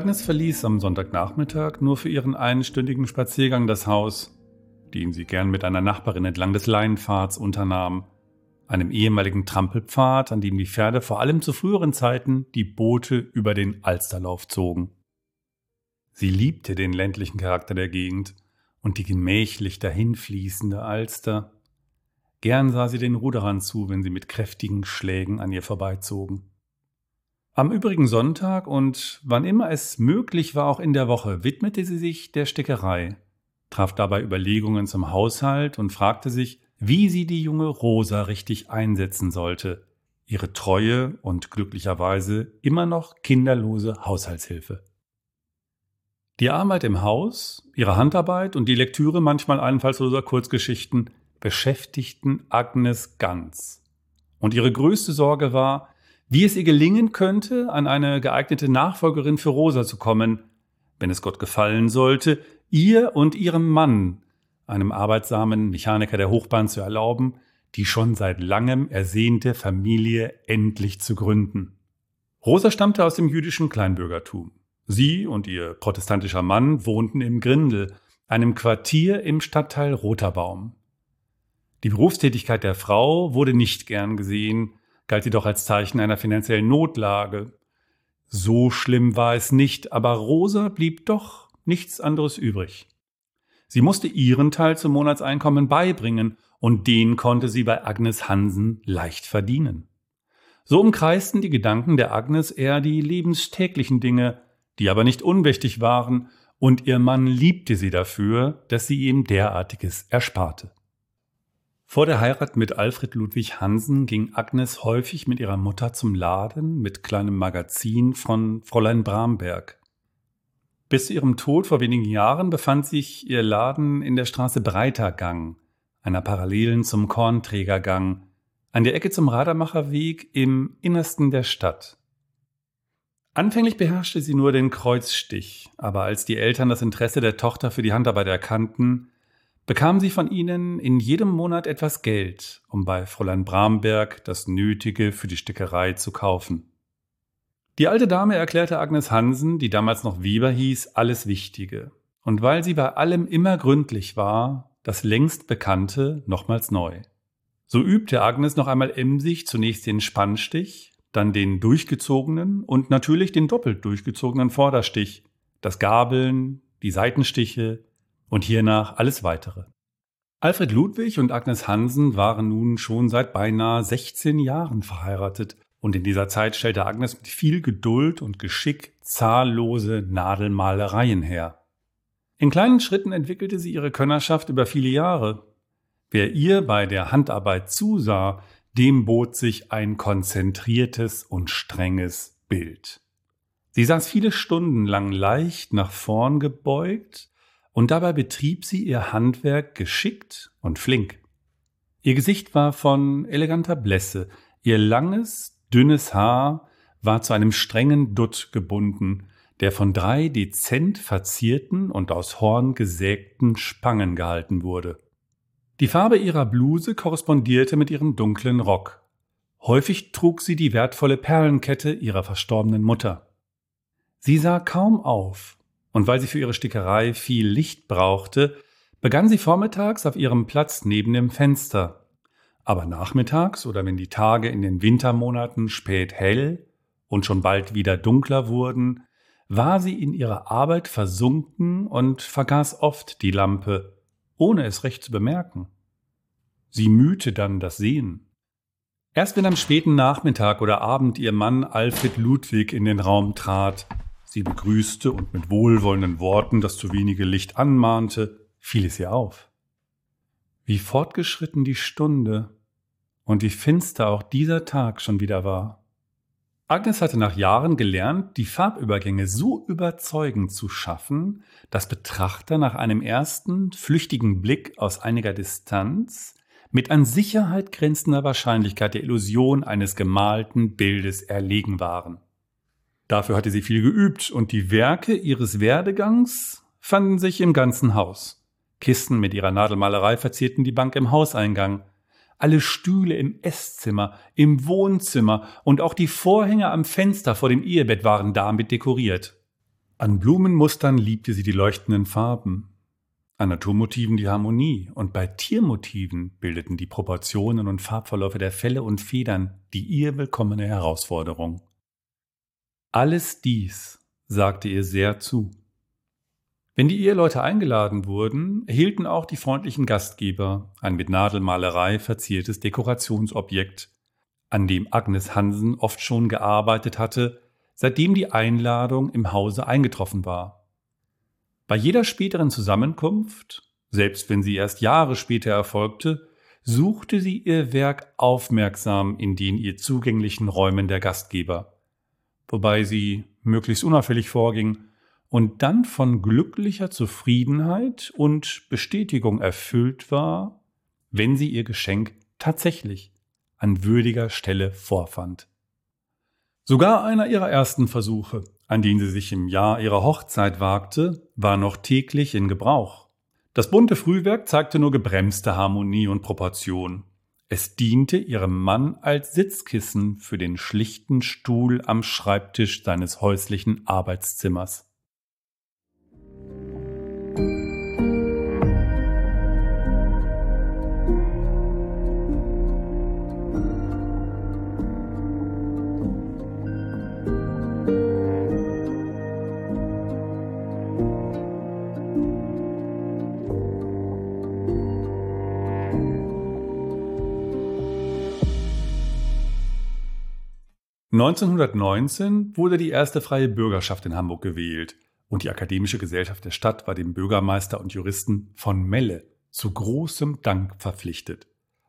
Agnes verließ am Sonntagnachmittag nur für ihren einstündigen Spaziergang das Haus, den sie gern mit einer Nachbarin entlang des Leinpfads unternahm, einem ehemaligen Trampelpfad, an dem die Pferde vor allem zu früheren Zeiten die Boote über den Alsterlauf zogen. Sie liebte den ländlichen Charakter der Gegend und die gemächlich dahinfließende Alster. Gern sah sie den Ruderern zu, wenn sie mit kräftigen Schlägen an ihr vorbeizogen. Am übrigen Sonntag und wann immer es möglich war, auch in der Woche, widmete sie sich der Stickerei, traf dabei Überlegungen zum Haushalt und fragte sich, wie sie die junge Rosa richtig einsetzen sollte, ihre treue und glücklicherweise immer noch kinderlose Haushaltshilfe. Die Arbeit im Haus, ihre Handarbeit und die Lektüre manchmal einfallsloser Kurzgeschichten beschäftigten Agnes ganz. Und ihre größte Sorge war, wie es ihr gelingen könnte, an eine geeignete Nachfolgerin für Rosa zu kommen, wenn es Gott gefallen sollte, ihr und ihrem Mann, einem arbeitsamen Mechaniker der Hochbahn, zu erlauben, die schon seit langem ersehnte Familie endlich zu gründen. Rosa stammte aus dem jüdischen Kleinbürgertum. Sie und ihr protestantischer Mann wohnten im Grindel, einem Quartier im Stadtteil Roterbaum. Die Berufstätigkeit der Frau wurde nicht gern gesehen, galt jedoch als Zeichen einer finanziellen Notlage. So schlimm war es nicht, aber Rosa blieb doch nichts anderes übrig. Sie musste ihren Teil zum Monatseinkommen beibringen, und den konnte sie bei Agnes Hansen leicht verdienen. So umkreisten die Gedanken der Agnes eher die lebenstäglichen Dinge, die aber nicht unwichtig waren, und ihr Mann liebte sie dafür, dass sie ihm derartiges ersparte. Vor der Heirat mit Alfred Ludwig Hansen ging Agnes häufig mit ihrer Mutter zum Laden mit kleinem Magazin von Fräulein Bramberg. Bis zu ihrem Tod vor wenigen Jahren befand sich ihr Laden in der Straße Breitergang, einer parallelen zum Kornträgergang, an der Ecke zum Radermacherweg im Innersten der Stadt. Anfänglich beherrschte sie nur den Kreuzstich, aber als die Eltern das Interesse der Tochter für die Handarbeit erkannten, bekam sie von ihnen in jedem Monat etwas Geld, um bei Fräulein Bramberg das Nötige für die Stickerei zu kaufen. Die alte Dame erklärte Agnes Hansen, die damals noch Weber hieß, alles Wichtige. Und weil sie bei allem immer gründlich war, das längst Bekannte nochmals neu. So übte Agnes noch einmal emsig zunächst den Spannstich, dann den durchgezogenen und natürlich den doppelt durchgezogenen Vorderstich, das Gabeln, die Seitenstiche, und hiernach alles weitere. Alfred Ludwig und Agnes Hansen waren nun schon seit beinahe 16 Jahren verheiratet und in dieser Zeit stellte Agnes mit viel Geduld und Geschick zahllose Nadelmalereien her. In kleinen Schritten entwickelte sie ihre Könnerschaft über viele Jahre. Wer ihr bei der Handarbeit zusah, dem bot sich ein konzentriertes und strenges Bild. Sie saß viele Stunden lang leicht nach vorn gebeugt, und dabei betrieb sie ihr Handwerk geschickt und flink. Ihr Gesicht war von eleganter Blässe, ihr langes, dünnes Haar war zu einem strengen Dutt gebunden, der von drei dezent verzierten und aus Horn gesägten Spangen gehalten wurde. Die Farbe ihrer Bluse korrespondierte mit ihrem dunklen Rock. Häufig trug sie die wertvolle Perlenkette ihrer verstorbenen Mutter. Sie sah kaum auf, und weil sie für ihre Stickerei viel Licht brauchte, begann sie vormittags auf ihrem Platz neben dem Fenster. Aber nachmittags oder wenn die Tage in den Wintermonaten spät hell und schon bald wieder dunkler wurden, war sie in ihrer Arbeit versunken und vergaß oft die Lampe, ohne es recht zu bemerken. Sie mühte dann das Sehen. Erst wenn am späten Nachmittag oder Abend ihr Mann Alfred Ludwig in den Raum trat, sie begrüßte und mit wohlwollenden Worten das zu wenige Licht anmahnte, fiel es ihr auf. Wie fortgeschritten die Stunde und wie finster auch dieser Tag schon wieder war. Agnes hatte nach Jahren gelernt, die Farbübergänge so überzeugend zu schaffen, dass Betrachter nach einem ersten flüchtigen Blick aus einiger Distanz mit an Sicherheit grenzender Wahrscheinlichkeit der Illusion eines gemalten Bildes erlegen waren. Dafür hatte sie viel geübt und die Werke ihres Werdegangs fanden sich im ganzen Haus. Kisten mit ihrer Nadelmalerei verzierten die Bank im Hauseingang. Alle Stühle im Esszimmer, im Wohnzimmer und auch die Vorhänge am Fenster vor dem Ehebett waren damit dekoriert. An Blumenmustern liebte sie die leuchtenden Farben, an Naturmotiven die Harmonie und bei Tiermotiven bildeten die Proportionen und Farbverläufe der Felle und Federn die ihr willkommene Herausforderung. Alles dies sagte ihr sehr zu. Wenn die Eheleute eingeladen wurden, erhielten auch die freundlichen Gastgeber ein mit Nadelmalerei verziertes Dekorationsobjekt, an dem Agnes Hansen oft schon gearbeitet hatte, seitdem die Einladung im Hause eingetroffen war. Bei jeder späteren Zusammenkunft, selbst wenn sie erst Jahre später erfolgte, suchte sie ihr Werk aufmerksam in den ihr zugänglichen Räumen der Gastgeber, wobei sie möglichst unauffällig vorging und dann von glücklicher Zufriedenheit und Bestätigung erfüllt war, wenn sie ihr Geschenk tatsächlich an würdiger Stelle vorfand. Sogar einer ihrer ersten Versuche, an den sie sich im Jahr ihrer Hochzeit wagte, war noch täglich in Gebrauch. Das bunte Frühwerk zeigte nur gebremste Harmonie und Proportion. Es diente ihrem Mann als Sitzkissen für den schlichten Stuhl am Schreibtisch seines häuslichen Arbeitszimmers. 1919 wurde die erste freie Bürgerschaft in Hamburg gewählt und die Akademische Gesellschaft der Stadt war dem Bürgermeister und Juristen von Melle zu großem Dank verpflichtet.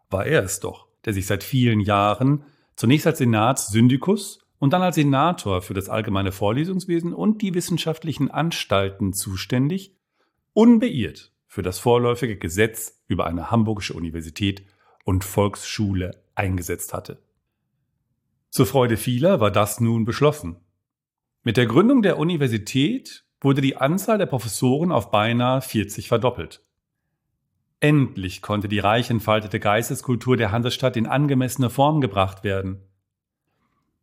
War er es doch, der sich seit vielen Jahren zunächst als Senatssyndikus und dann als Senator für das allgemeine Vorlesungswesen und die wissenschaftlichen Anstalten zuständig, unbeirrt für das vorläufige Gesetz über eine hamburgische Universität und Volksschule eingesetzt hatte. Zur Freude vieler war das nun beschlossen. Mit der Gründung der Universität wurde die Anzahl der Professoren auf beinahe 40 verdoppelt. Endlich konnte die reich entfaltete Geisteskultur der Hansestadt in angemessene Form gebracht werden.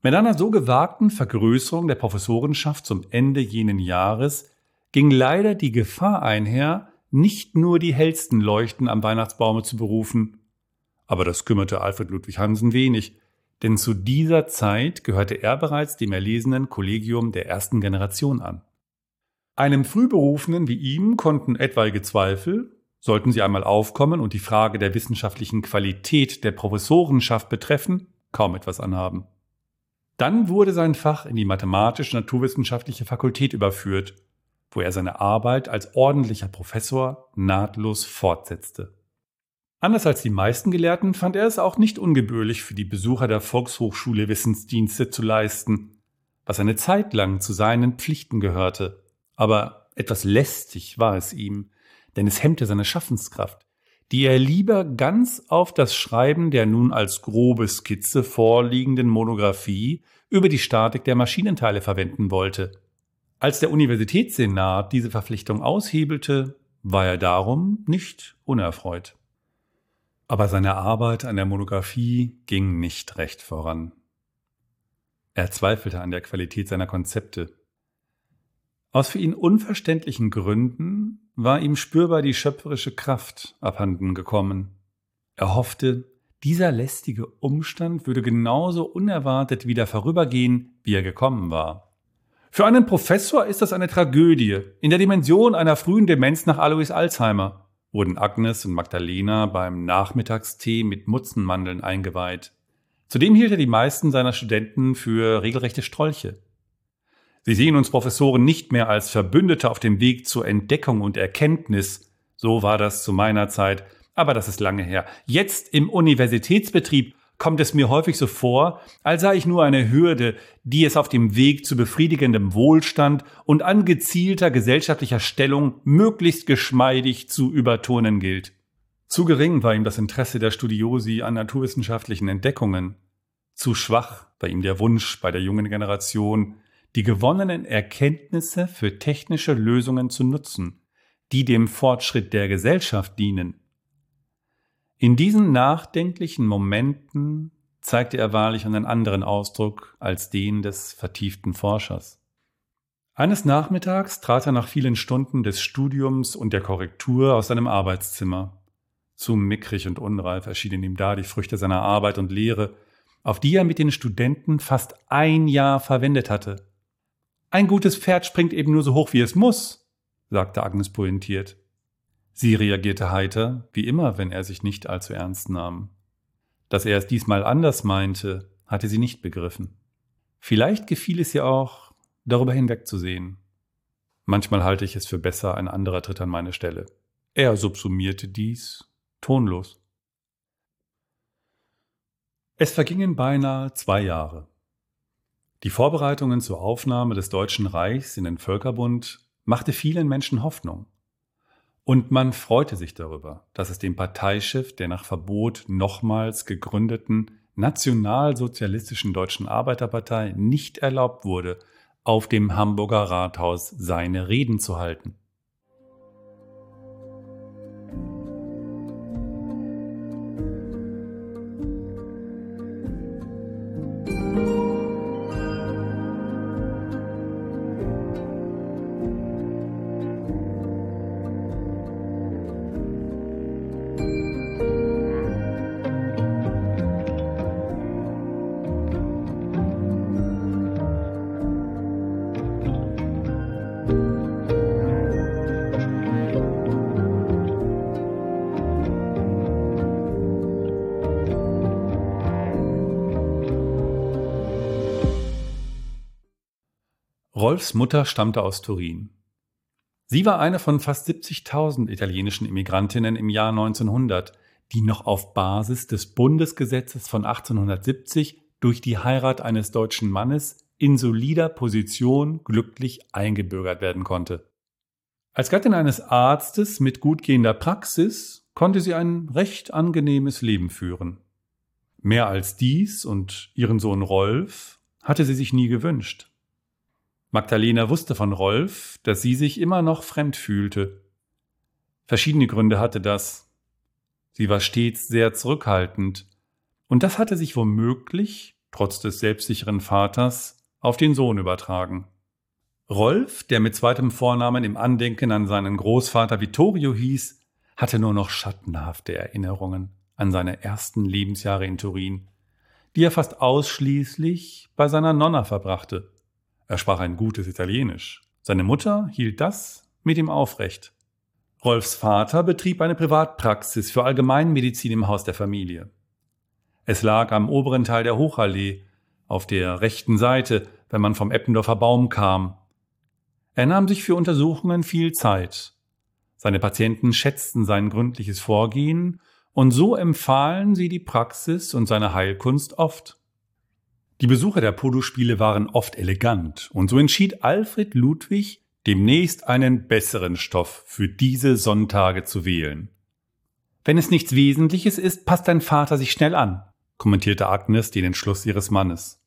Mit einer so gewagten Vergrößerung der Professorenschaft zum Ende jenen Jahres ging leider die Gefahr einher, nicht nur die hellsten Leuchten am Weihnachtsbaume zu berufen. Aber das kümmerte Alfred Ludwig Hansen wenig, denn zu dieser Zeit gehörte er bereits dem erlesenen Kollegium der ersten Generation an. Einem Frühberufenen wie ihm konnten etwaige Zweifel, sollten sie einmal aufkommen und die Frage der wissenschaftlichen Qualität der Professorenschaft betreffen, kaum etwas anhaben. Dann wurde sein Fach in die mathematisch-naturwissenschaftliche Fakultät überführt, wo er seine Arbeit als ordentlicher Professor nahtlos fortsetzte. Anders als die meisten Gelehrten fand er es auch nicht ungebührlich für die Besucher der Volkshochschule Wissensdienste zu leisten, was eine Zeit lang zu seinen Pflichten gehörte. Aber etwas lästig war es ihm, denn es hemmte seine Schaffenskraft, die er lieber ganz auf das Schreiben der nun als grobe Skizze vorliegenden Monographie über die Statik der Maschinenteile verwenden wollte. Als der Universitätssenat diese Verpflichtung aushebelte, war er darum nicht unerfreut. Aber seine Arbeit an der Monographie ging nicht recht voran. Er zweifelte an der Qualität seiner Konzepte. Aus für ihn unverständlichen Gründen war ihm spürbar die schöpferische Kraft abhanden gekommen. Er hoffte, dieser lästige Umstand würde genauso unerwartet wieder vorübergehen, wie er gekommen war. Für einen Professor ist das eine Tragödie in der Dimension einer frühen Demenz nach Alois Alzheimer wurden Agnes und Magdalena beim Nachmittagstee mit Mutzenmandeln eingeweiht. Zudem hielt er die meisten seiner Studenten für regelrechte Strolche. Sie sehen uns Professoren nicht mehr als Verbündete auf dem Weg zur Entdeckung und Erkenntnis. So war das zu meiner Zeit, aber das ist lange her. Jetzt im Universitätsbetrieb kommt es mir häufig so vor, als sei ich nur eine Hürde, die es auf dem Weg zu befriedigendem Wohlstand und angezielter gesellschaftlicher Stellung möglichst geschmeidig zu überturnen gilt. Zu gering war ihm das Interesse der Studiosi an naturwissenschaftlichen Entdeckungen. Zu schwach war ihm der Wunsch bei der jungen Generation, die gewonnenen Erkenntnisse für technische Lösungen zu nutzen, die dem Fortschritt der Gesellschaft dienen. In diesen nachdenklichen Momenten zeigte er wahrlich einen anderen Ausdruck als den des vertieften Forschers. Eines Nachmittags trat er nach vielen Stunden des Studiums und der Korrektur aus seinem Arbeitszimmer. Zu mickrig und unreif erschienen ihm da die Früchte seiner Arbeit und Lehre, auf die er mit den Studenten fast ein Jahr verwendet hatte. Ein gutes Pferd springt eben nur so hoch, wie es muss, sagte Agnes pointiert. Sie reagierte heiter, wie immer, wenn er sich nicht allzu ernst nahm. Dass er es diesmal anders meinte, hatte sie nicht begriffen. Vielleicht gefiel es ihr auch, darüber hinwegzusehen. Manchmal halte ich es für besser, ein anderer tritt an meine Stelle. Er subsumierte dies tonlos. Es vergingen beinahe zwei Jahre. Die Vorbereitungen zur Aufnahme des Deutschen Reichs in den Völkerbund machte vielen Menschen Hoffnung. Und man freute sich darüber, dass es dem Parteichef der nach Verbot nochmals gegründeten nationalsozialistischen Deutschen Arbeiterpartei nicht erlaubt wurde, auf dem Hamburger Rathaus seine Reden zu halten. Rolfs Mutter stammte aus Turin. Sie war eine von fast 70.000 italienischen Immigrantinnen im Jahr 1900, die noch auf Basis des Bundesgesetzes von 1870 durch die Heirat eines deutschen Mannes in solider Position glücklich eingebürgert werden konnte. Als Gattin eines Arztes mit gut gehender Praxis konnte sie ein recht angenehmes Leben führen. Mehr als dies und ihren Sohn Rolf hatte sie sich nie gewünscht. Magdalena wusste von Rolf, dass sie sich immer noch fremd fühlte. Verschiedene Gründe hatte das. Sie war stets sehr zurückhaltend, und das hatte sich womöglich, trotz des selbstsicheren Vaters, auf den Sohn übertragen. Rolf, der mit zweitem Vornamen im Andenken an seinen Großvater Vittorio hieß, hatte nur noch schattenhafte Erinnerungen an seine ersten Lebensjahre in Turin, die er fast ausschließlich bei seiner Nonna verbrachte. Er sprach ein gutes Italienisch. Seine Mutter hielt das mit ihm aufrecht. Rolfs Vater betrieb eine Privatpraxis für Allgemeinmedizin im Haus der Familie. Es lag am oberen Teil der Hochallee, auf der rechten Seite, wenn man vom Eppendorfer Baum kam. Er nahm sich für Untersuchungen viel Zeit. Seine Patienten schätzten sein gründliches Vorgehen, und so empfahlen sie die Praxis und seine Heilkunst oft. Die Besucher der Polospiele waren oft elegant, und so entschied Alfred Ludwig, demnächst einen besseren Stoff für diese Sonntage zu wählen. Wenn es nichts Wesentliches ist, passt dein Vater sich schnell an, kommentierte Agnes den Entschluss ihres Mannes.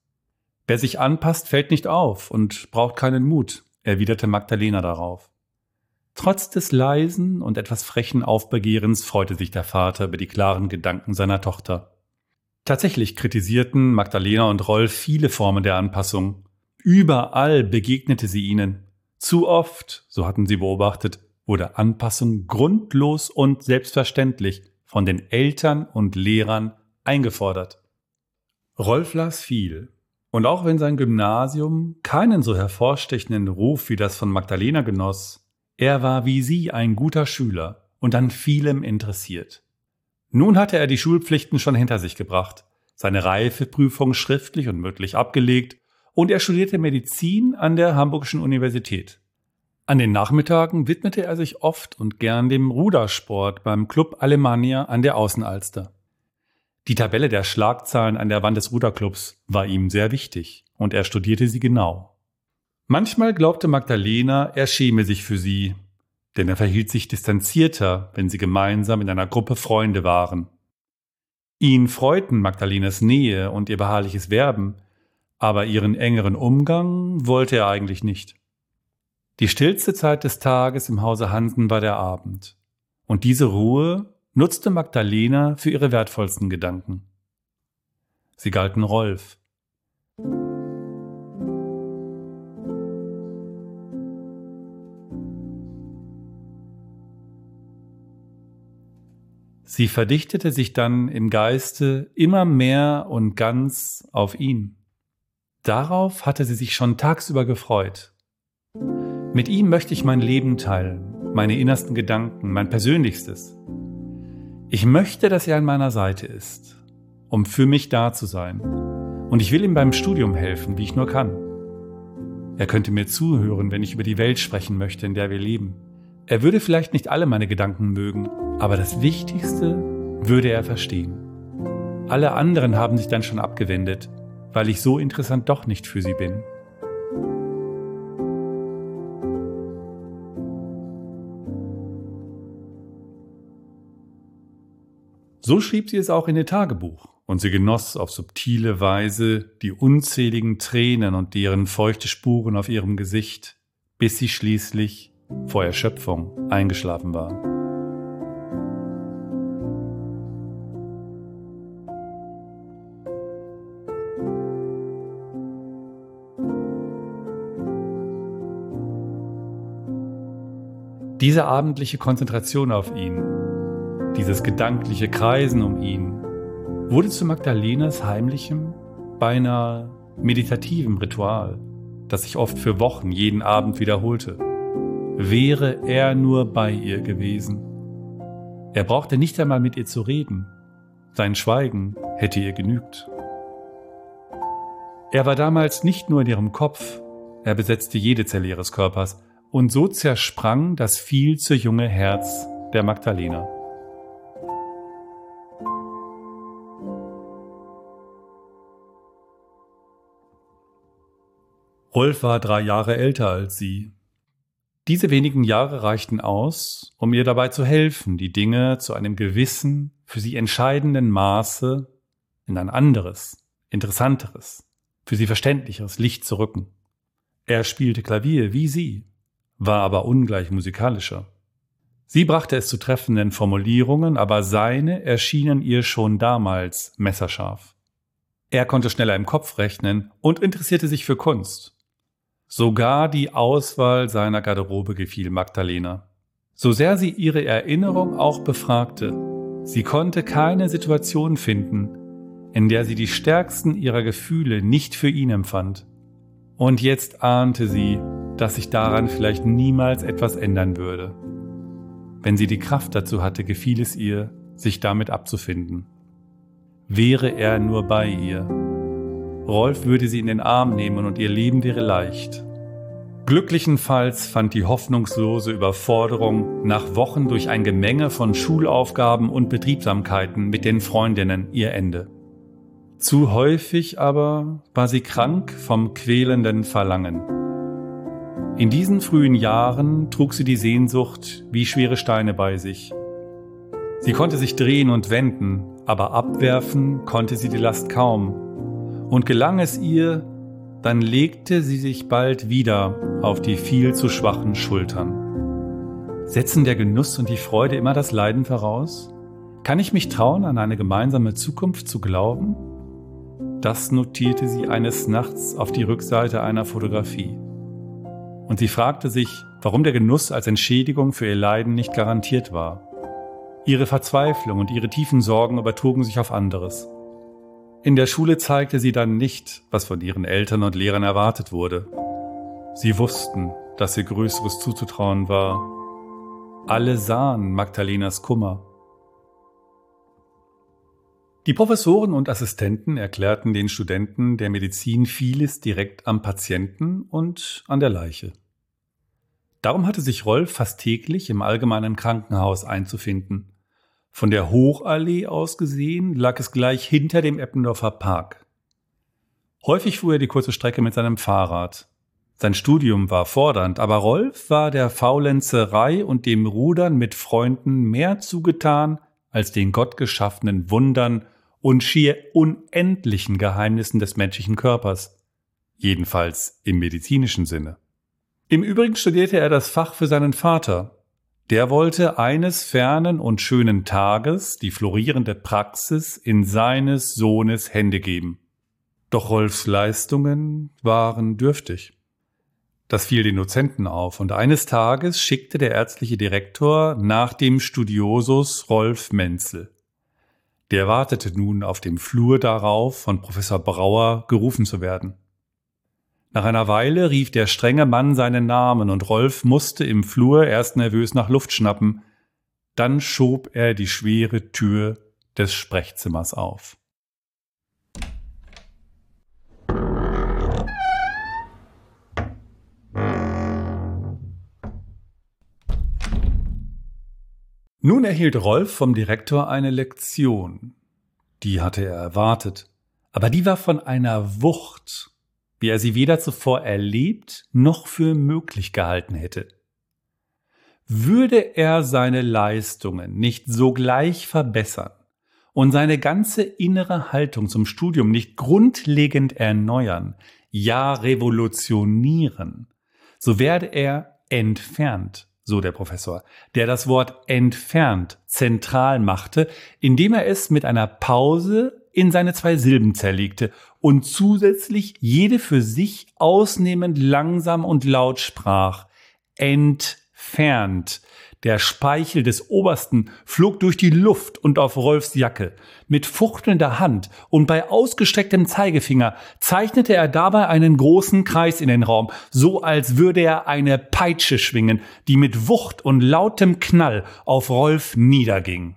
Wer sich anpasst, fällt nicht auf und braucht keinen Mut, erwiderte Magdalena darauf. Trotz des leisen und etwas frechen Aufbegehrens freute sich der Vater über die klaren Gedanken seiner Tochter. Tatsächlich kritisierten Magdalena und Rolf viele Formen der Anpassung. Überall begegnete sie ihnen. Zu oft, so hatten sie beobachtet, wurde Anpassung grundlos und selbstverständlich von den Eltern und Lehrern eingefordert. Rolf las viel, und auch wenn sein Gymnasium keinen so hervorstechenden Ruf wie das von Magdalena genoss, er war wie sie ein guter Schüler und an vielem interessiert. Nun hatte er die Schulpflichten schon hinter sich gebracht, seine Reifeprüfung schriftlich und mündlich abgelegt und er studierte Medizin an der Hamburgischen Universität. An den Nachmittagen widmete er sich oft und gern dem Rudersport beim Club Alemannia an der Außenalster. Die Tabelle der Schlagzahlen an der Wand des Ruderclubs war ihm sehr wichtig und er studierte sie genau. Manchmal glaubte Magdalena, er schäme sich für sie, denn er verhielt sich distanzierter, wenn sie gemeinsam in einer Gruppe Freunde waren. Ihn freuten Magdalenas Nähe und ihr beharrliches Werben, aber ihren engeren Umgang wollte er eigentlich nicht. Die stillste Zeit des Tages im Hause Hansen war der Abend, und diese Ruhe nutzte Magdalena für ihre wertvollsten Gedanken. Sie galten Rolf, Sie verdichtete sich dann im Geiste immer mehr und ganz auf ihn. Darauf hatte sie sich schon tagsüber gefreut. Mit ihm möchte ich mein Leben teilen, meine innersten Gedanken, mein Persönlichstes. Ich möchte, dass er an meiner Seite ist, um für mich da zu sein. Und ich will ihm beim Studium helfen, wie ich nur kann. Er könnte mir zuhören, wenn ich über die Welt sprechen möchte, in der wir leben. Er würde vielleicht nicht alle meine Gedanken mögen, aber das Wichtigste würde er verstehen. Alle anderen haben sich dann schon abgewendet, weil ich so interessant doch nicht für sie bin. So schrieb sie es auch in ihr Tagebuch, und sie genoss auf subtile Weise die unzähligen Tränen und deren feuchte Spuren auf ihrem Gesicht, bis sie schließlich vor Erschöpfung eingeschlafen war. Diese abendliche Konzentration auf ihn, dieses gedankliche Kreisen um ihn, wurde zu Magdalenas heimlichem, beinahe meditativem Ritual, das sich oft für Wochen jeden Abend wiederholte. Wäre er nur bei ihr gewesen. Er brauchte nicht einmal mit ihr zu reden. Sein Schweigen hätte ihr genügt. Er war damals nicht nur in ihrem Kopf, er besetzte jede Zelle ihres Körpers, und so zersprang das viel zu junge Herz der Magdalena. Rolf war drei Jahre älter als sie. Diese wenigen Jahre reichten aus, um ihr dabei zu helfen, die Dinge zu einem gewissen, für sie entscheidenden Maße in ein anderes, interessanteres, für sie verständlicheres Licht zu rücken. Er spielte Klavier wie sie, war aber ungleich musikalischer. Sie brachte es zu treffenden Formulierungen, aber seine erschienen ihr schon damals messerscharf. Er konnte schneller im Kopf rechnen und interessierte sich für Kunst. Sogar die Auswahl seiner Garderobe gefiel Magdalena. So sehr sie ihre Erinnerung auch befragte, sie konnte keine Situation finden, in der sie die stärksten ihrer Gefühle nicht für ihn empfand. Und jetzt ahnte sie, dass sich daran vielleicht niemals etwas ändern würde. Wenn sie die Kraft dazu hatte, gefiel es ihr, sich damit abzufinden. Wäre er nur bei ihr. Rolf würde sie in den Arm nehmen und ihr Leben wäre leicht. Glücklichenfalls fand die hoffnungslose Überforderung nach Wochen durch ein Gemenge von Schulaufgaben und Betriebsamkeiten mit den Freundinnen ihr Ende. Zu häufig aber war sie krank vom quälenden Verlangen. In diesen frühen Jahren trug sie die Sehnsucht wie schwere Steine bei sich. Sie konnte sich drehen und wenden, aber abwerfen konnte sie die Last kaum. Und gelang es ihr, dann legte sie sich bald wieder auf die viel zu schwachen Schultern. Setzen der Genuss und die Freude immer das Leiden voraus? Kann ich mich trauen, an eine gemeinsame Zukunft zu glauben? Das notierte sie eines Nachts auf die Rückseite einer Fotografie und sie fragte sich, warum der Genuss als Entschädigung für ihr Leiden nicht garantiert war. Ihre Verzweiflung und ihre tiefen Sorgen übertrugen sich auf anderes. In der Schule zeigte sie dann nicht, was von ihren Eltern und Lehrern erwartet wurde. Sie wussten, dass ihr Größeres zuzutrauen war. Alle sahen Magdalenas Kummer. Die Professoren und Assistenten erklärten den Studenten der Medizin vieles direkt am Patienten und an der Leiche. Darum hatte sich Rolf fast täglich im allgemeinen Krankenhaus einzufinden. Von der Hochallee aus gesehen lag es gleich hinter dem Eppendorfer Park. Häufig fuhr er die kurze Strecke mit seinem Fahrrad. Sein Studium war fordernd, aber Rolf war der Faulenzerei und dem Rudern mit Freunden mehr zugetan als den gottgeschaffenen Wundern und schier unendlichen Geheimnissen des menschlichen Körpers. Jedenfalls im medizinischen Sinne. Im Übrigen studierte er das Fach für seinen Vater. Der wollte eines fernen und schönen Tages die florierende Praxis in seines Sohnes Hände geben. Doch Rolfs Leistungen waren dürftig. Das fiel den Dozenten auf, und eines Tages schickte der ärztliche Direktor nach dem Studiosus Rolf Menzel. Der wartete nun auf dem Flur darauf, von Professor Brauer gerufen zu werden. Nach einer Weile rief der strenge Mann seinen Namen, und Rolf musste im Flur erst nervös nach Luft schnappen, dann schob er die schwere Tür des Sprechzimmers auf. Nun erhielt Rolf vom Direktor eine Lektion. Die hatte er erwartet, aber die war von einer Wucht, wie er sie weder zuvor erlebt noch für möglich gehalten hätte. Würde er seine Leistungen nicht sogleich verbessern und seine ganze innere Haltung zum Studium nicht grundlegend erneuern, ja revolutionieren, so werde er entfernt so der Professor, der das Wort entfernt zentral machte, indem er es mit einer Pause in seine zwei Silben zerlegte und zusätzlich jede für sich ausnehmend langsam und laut sprach. Entfernt. Der Speichel des Obersten flog durch die Luft und auf Rolfs Jacke. Mit fuchtelnder Hand und bei ausgestrecktem Zeigefinger zeichnete er dabei einen großen Kreis in den Raum, so als würde er eine Peitsche schwingen, die mit Wucht und lautem Knall auf Rolf niederging.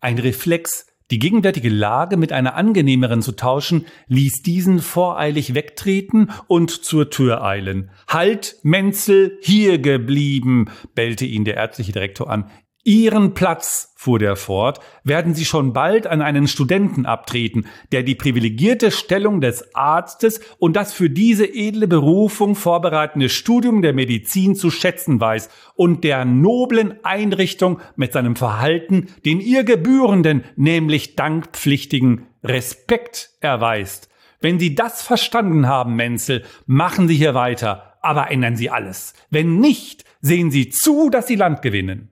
Ein Reflex, die gegenwärtige Lage mit einer angenehmeren zu tauschen, ließ diesen voreilig wegtreten und zur Tür eilen. Halt, Menzel, hier geblieben, bellte ihn der ärztliche Direktor an. Ihren Platz, fuhr der fort, werden Sie schon bald an einen Studenten abtreten, der die privilegierte Stellung des Arztes und das für diese edle Berufung vorbereitende Studium der Medizin zu schätzen weiß und der noblen Einrichtung mit seinem Verhalten den ihr gebührenden, nämlich dankpflichtigen Respekt erweist. Wenn Sie das verstanden haben, Menzel, machen Sie hier weiter, aber ändern Sie alles. Wenn nicht, sehen Sie zu, dass Sie Land gewinnen.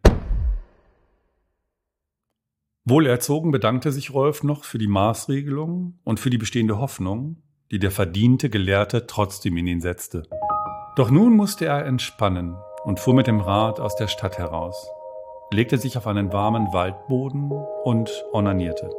Wohlerzogen bedankte sich Rolf noch für die Maßregelung und für die bestehende Hoffnung, die der verdiente Gelehrte trotzdem in ihn setzte. Doch nun musste er entspannen und fuhr mit dem Rad aus der Stadt heraus, legte sich auf einen warmen Waldboden und onanierte.